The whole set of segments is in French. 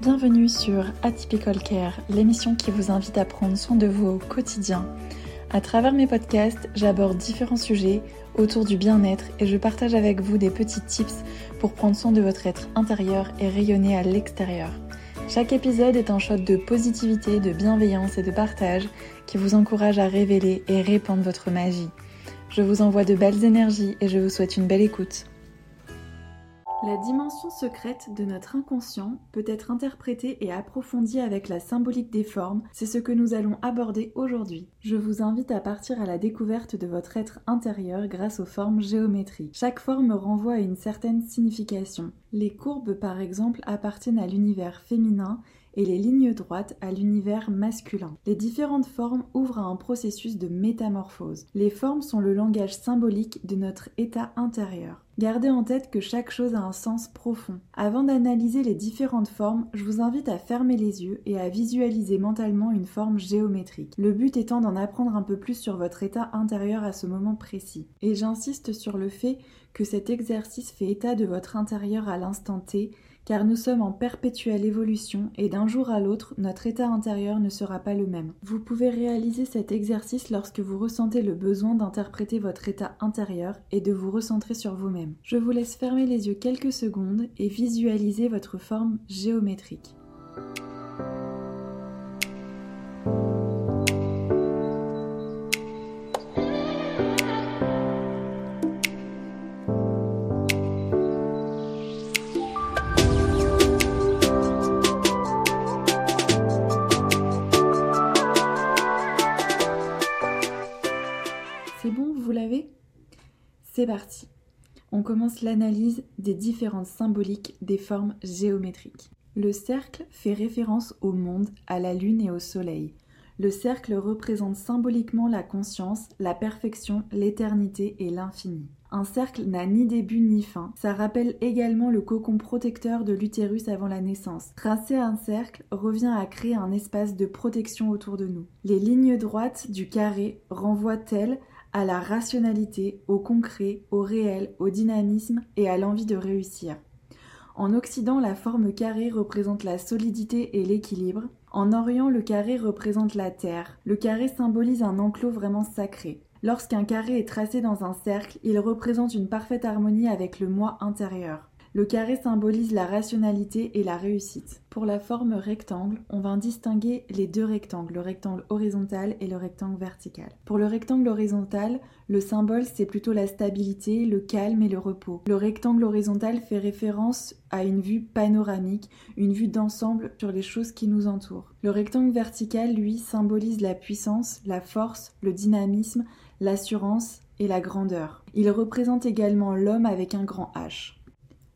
Bienvenue sur Atypical Care, l'émission qui vous invite à prendre soin de vous au quotidien. À travers mes podcasts, j'aborde différents sujets autour du bien-être et je partage avec vous des petits tips pour prendre soin de votre être intérieur et rayonner à l'extérieur. Chaque épisode est un shot de positivité, de bienveillance et de partage qui vous encourage à révéler et répandre votre magie. Je vous envoie de belles énergies et je vous souhaite une belle écoute. La dimension secrète de notre inconscient peut être interprétée et approfondie avec la symbolique des formes, c'est ce que nous allons aborder aujourd'hui. Je vous invite à partir à la découverte de votre être intérieur grâce aux formes géométriques. Chaque forme renvoie à une certaine signification. Les courbes par exemple appartiennent à l'univers féminin et les lignes droites à l'univers masculin. Les différentes formes ouvrent à un processus de métamorphose. Les formes sont le langage symbolique de notre état intérieur. Gardez en tête que chaque chose a un sens profond. Avant d'analyser les différentes formes, je vous invite à fermer les yeux et à visualiser mentalement une forme géométrique. Le but étant d'en apprendre un peu plus sur votre état intérieur à ce moment précis. Et j'insiste sur le fait que cet exercice fait état de votre intérieur à l'instant T car nous sommes en perpétuelle évolution et d'un jour à l'autre, notre état intérieur ne sera pas le même. Vous pouvez réaliser cet exercice lorsque vous ressentez le besoin d'interpréter votre état intérieur et de vous recentrer sur vous-même. Je vous laisse fermer les yeux quelques secondes et visualiser votre forme géométrique. C'est parti. On commence l'analyse des différentes symboliques des formes géométriques. Le cercle fait référence au monde, à la lune et au soleil. Le cercle représente symboliquement la conscience, la perfection, l'éternité et l'infini. Un cercle n'a ni début ni fin. Ça rappelle également le cocon protecteur de l'utérus avant la naissance. Tracer un cercle revient à créer un espace de protection autour de nous. Les lignes droites du carré renvoient-elles à la rationalité, au concret, au réel, au dynamisme et à l'envie de réussir. En Occident, la forme carrée représente la solidité et l'équilibre. En Orient, le carré représente la terre. Le carré symbolise un enclos vraiment sacré. Lorsqu'un carré est tracé dans un cercle, il représente une parfaite harmonie avec le moi intérieur. Le carré symbolise la rationalité et la réussite. Pour la forme rectangle, on va distinguer les deux rectangles, le rectangle horizontal et le rectangle vertical. Pour le rectangle horizontal, le symbole c'est plutôt la stabilité, le calme et le repos. Le rectangle horizontal fait référence à une vue panoramique, une vue d'ensemble sur les choses qui nous entourent. Le rectangle vertical, lui, symbolise la puissance, la force, le dynamisme, l'assurance et la grandeur. Il représente également l'homme avec un grand H.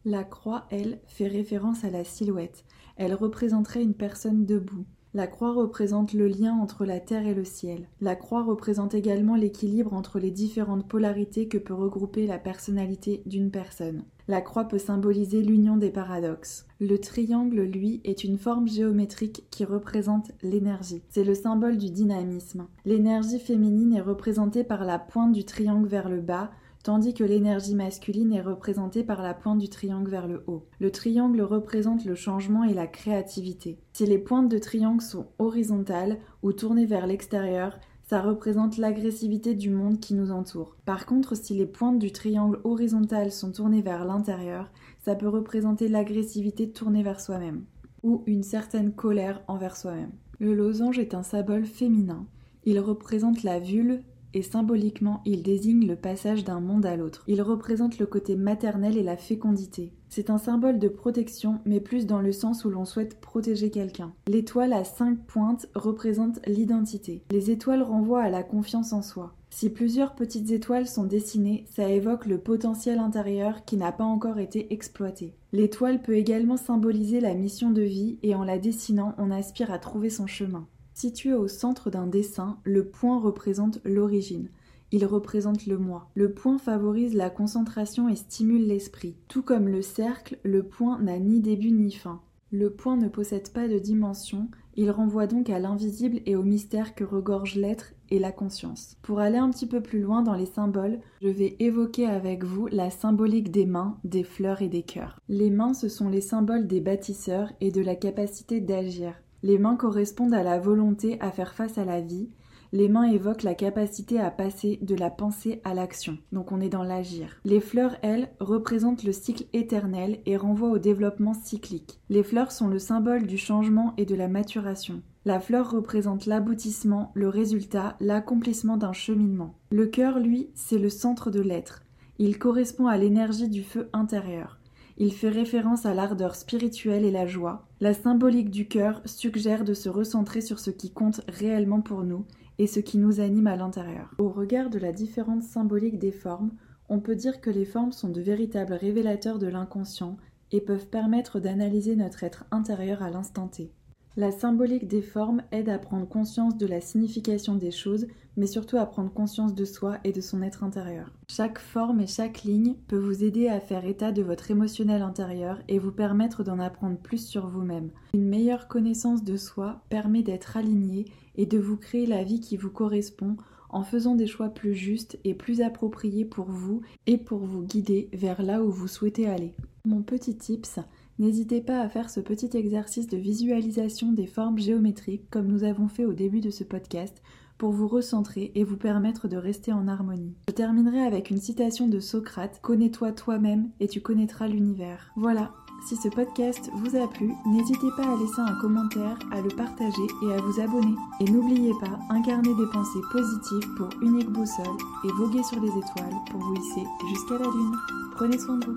La croix, elle, fait référence à la silhouette. Elle représenterait une personne debout. La croix représente le lien entre la terre et le ciel. La croix représente également l'équilibre entre les différentes polarités que peut regrouper la personnalité d'une personne. La croix peut symboliser l'union des paradoxes. Le triangle, lui, est une forme géométrique qui représente l'énergie. C'est le symbole du dynamisme. L'énergie féminine est représentée par la pointe du triangle vers le bas, tandis que l'énergie masculine est représentée par la pointe du triangle vers le haut. Le triangle représente le changement et la créativité. Si les pointes de triangle sont horizontales ou tournées vers l'extérieur, ça représente l'agressivité du monde qui nous entoure. Par contre, si les pointes du triangle horizontal sont tournées vers l'intérieur, ça peut représenter l'agressivité tournée vers soi-même, ou une certaine colère envers soi-même. Le losange est un symbole féminin. Il représente la vulve et symboliquement il désigne le passage d'un monde à l'autre. Il représente le côté maternel et la fécondité. C'est un symbole de protection, mais plus dans le sens où l'on souhaite protéger quelqu'un. L'étoile à cinq pointes représente l'identité. Les étoiles renvoient à la confiance en soi. Si plusieurs petites étoiles sont dessinées, ça évoque le potentiel intérieur qui n'a pas encore été exploité. L'étoile peut également symboliser la mission de vie et en la dessinant, on aspire à trouver son chemin. Situé au centre d'un dessin, le point représente l'origine. Il représente le moi. Le point favorise la concentration et stimule l'esprit. Tout comme le cercle, le point n'a ni début ni fin. Le point ne possède pas de dimension, Il renvoie donc à l'invisible et au mystère que regorge l'être et la conscience. Pour aller un petit peu plus loin dans les symboles, je vais évoquer avec vous la symbolique des mains, des fleurs et des cœurs. Les mains, ce sont les symboles des bâtisseurs et de la capacité d'agir. Les mains correspondent à la volonté à faire face à la vie, les mains évoquent la capacité à passer de la pensée à l'action. Donc on est dans l'agir. Les fleurs, elles, représentent le cycle éternel et renvoient au développement cyclique. Les fleurs sont le symbole du changement et de la maturation. La fleur représente l'aboutissement, le résultat, l'accomplissement d'un cheminement. Le cœur, lui, c'est le centre de l'être. Il correspond à l'énergie du feu intérieur. Il fait référence à l'ardeur spirituelle et la joie. La symbolique du cœur suggère de se recentrer sur ce qui compte réellement pour nous et ce qui nous anime à l'intérieur. Au regard de la différence symbolique des formes, on peut dire que les formes sont de véritables révélateurs de l'inconscient et peuvent permettre d'analyser notre être intérieur à l'instant T. La symbolique des formes aide à prendre conscience de la signification des choses, mais surtout à prendre conscience de soi et de son être intérieur. Chaque forme et chaque ligne peut vous aider à faire état de votre émotionnel intérieur et vous permettre d'en apprendre plus sur vous-même. Une meilleure connaissance de soi permet d'être aligné et de vous créer la vie qui vous correspond en faisant des choix plus justes et plus appropriés pour vous et pour vous guider vers là où vous souhaitez aller. Mon petit tips, N'hésitez pas à faire ce petit exercice de visualisation des formes géométriques comme nous avons fait au début de ce podcast pour vous recentrer et vous permettre de rester en harmonie. Je terminerai avec une citation de Socrate Connais-toi toi-même et tu connaîtras l'univers. Voilà, si ce podcast vous a plu, n'hésitez pas à laisser un commentaire, à le partager et à vous abonner. Et n'oubliez pas, incarner des pensées positives pour unique boussole et voguer sur les étoiles pour vous hisser jusqu'à la lune. Prenez soin de vous.